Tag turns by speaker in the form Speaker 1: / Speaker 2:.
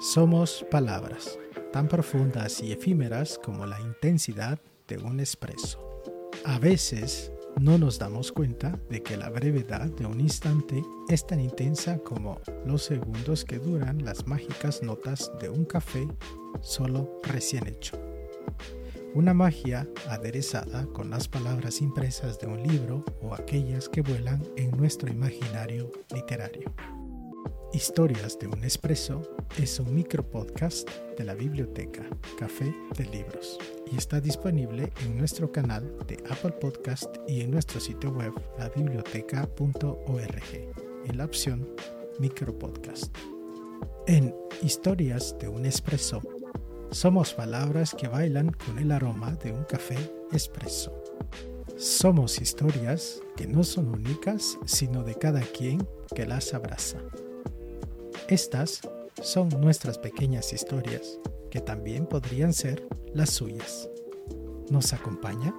Speaker 1: Somos palabras, tan profundas y efímeras como la intensidad de un espresso. A veces no nos damos cuenta de que la brevedad de un instante es tan intensa como los segundos que duran las mágicas notas de un café solo recién hecho. Una magia aderezada con las palabras impresas de un libro o aquellas que vuelan en nuestro imaginario literario. Historias de un Espresso es un micropodcast de la biblioteca Café de Libros y está disponible en nuestro canal de Apple Podcast y en nuestro sitio web labiblioteca.org en la opción Micropodcast. En Historias de un Espresso somos palabras que bailan con el aroma de un café espresso. Somos historias que no son únicas, sino de cada quien que las abraza. Estas son nuestras pequeñas historias, que también podrían ser las suyas. ¿Nos acompaña?